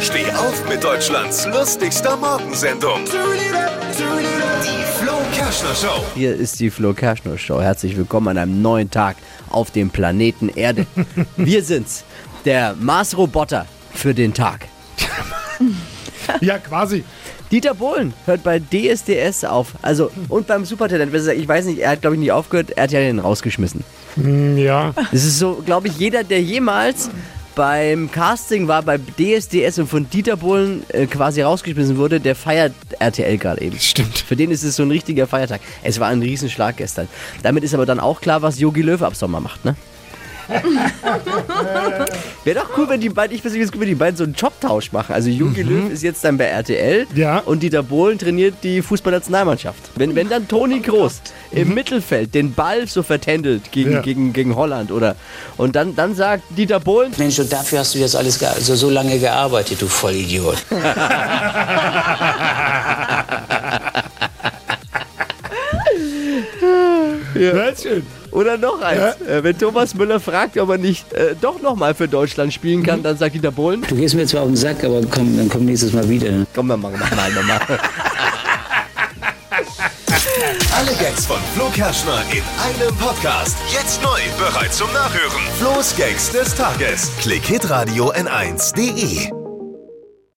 Steh auf mit Deutschlands lustigster Morgensendung. Die Flo Kerschner Show. Hier ist die Flo Kerschner Show. Herzlich willkommen an einem neuen Tag auf dem Planeten Erde. Wir sind's, der Mars-Roboter für den Tag. Ja, quasi. Dieter Bohlen hört bei DSDS auf. Also, und beim Supertalent. Ich weiß nicht, er hat, glaube ich, nicht aufgehört. Er hat ja den rausgeschmissen. Hm, Ja. Das ist so, glaube ich, jeder, der jemals beim Casting war, bei DSDS und von Dieter Bohlen äh, quasi rausgeschmissen wurde, der feiert RTL gerade eben. Stimmt. Für den ist es so ein richtiger Feiertag. Es war ein Riesenschlag gestern. Damit ist aber dann auch klar, was Yogi Löw ab Sommer macht, ne? Wäre doch cool, wenn die beiden, ich persönlich finde es cool, wenn die beiden so einen Jobtausch machen. Also Jogi Löw ist jetzt dann bei RTL Ja. und Dieter Bohlen trainiert die Fußballnationalmannschaft. Wenn, wenn dann Toni Kroos im Mittelfeld den Ball so vertändelt gegen, Ja. gegen, gegen Holland oder und dann, dann sagt Dieter Bohlen, Mensch, und dafür hast du jetzt alles also so lange gearbeitet, du Vollidiot. Sehr schön. oder noch eins, äh, wenn Thomas Müller fragt, ob er nicht äh, doch nochmal für Deutschland spielen kann, dann sagt Dieter Bohlen, Du gehst mir zwar auf den Sack, aber komm, dann komm nächstes Mal wieder. komm, dann machen wir mal nochmal. Alle Gags von Flo Kerschner in einem Podcast. Jetzt neu, bereit zum Nachhören. Flo's Gags des Tages. Klick Hitradio N1.de.